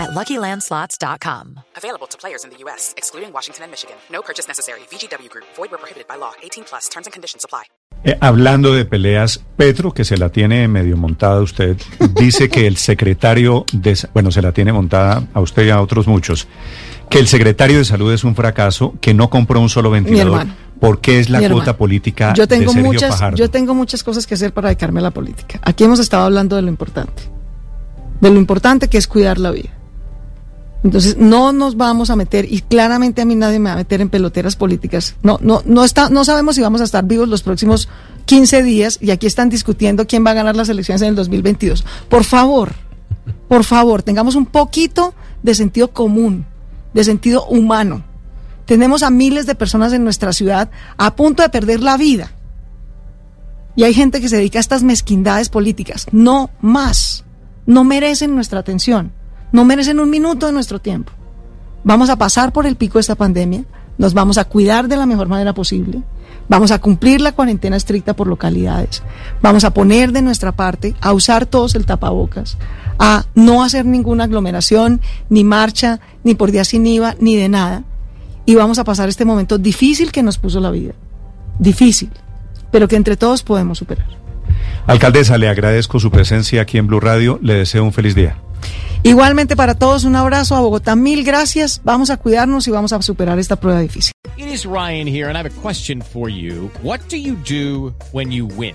at LuckyLandSlots.com. Available to players in the U.S., excluding Washington and Michigan. No purchase necessary. VGW Group. Void where prohibited by law. 18 plus. Terms and conditions apply. Eh, hablando de peleas, Petro, que se la tiene medio montada usted, dice que el secretario de... Bueno, se la tiene montada a usted y a otros muchos. Que el secretario de Salud es un fracaso, que no compró un solo ventilador. porque es la cuota política yo tengo de Sergio muchas, Fajardo? Yo tengo muchas cosas que hacer para dedicarme a la política. Aquí hemos estado hablando de lo importante. De lo importante que es cuidar la vida. Entonces, no nos vamos a meter, y claramente a mí nadie me va a meter en peloteras políticas. No, no, no, está, no sabemos si vamos a estar vivos los próximos 15 días, y aquí están discutiendo quién va a ganar las elecciones en el 2022. Por favor, por favor, tengamos un poquito de sentido común, de sentido humano. Tenemos a miles de personas en nuestra ciudad a punto de perder la vida. Y hay gente que se dedica a estas mezquindades políticas. No más. No merecen nuestra atención no merecen un minuto de nuestro tiempo. Vamos a pasar por el pico de esta pandemia, nos vamos a cuidar de la mejor manera posible, vamos a cumplir la cuarentena estricta por localidades, vamos a poner de nuestra parte, a usar todos el tapabocas, a no hacer ninguna aglomeración, ni marcha, ni por día sin IVA, ni de nada. Y vamos a pasar este momento difícil que nos puso la vida. Difícil, pero que entre todos podemos superar. Alcaldesa, le agradezco su presencia aquí en Blue Radio. Le deseo un feliz día. Igualmente para todos, un abrazo a Bogotá. Mil gracias. Vamos a cuidarnos y vamos a superar esta prueba difícil. It is Ryan here, and I have a question for you. What do you do when you win?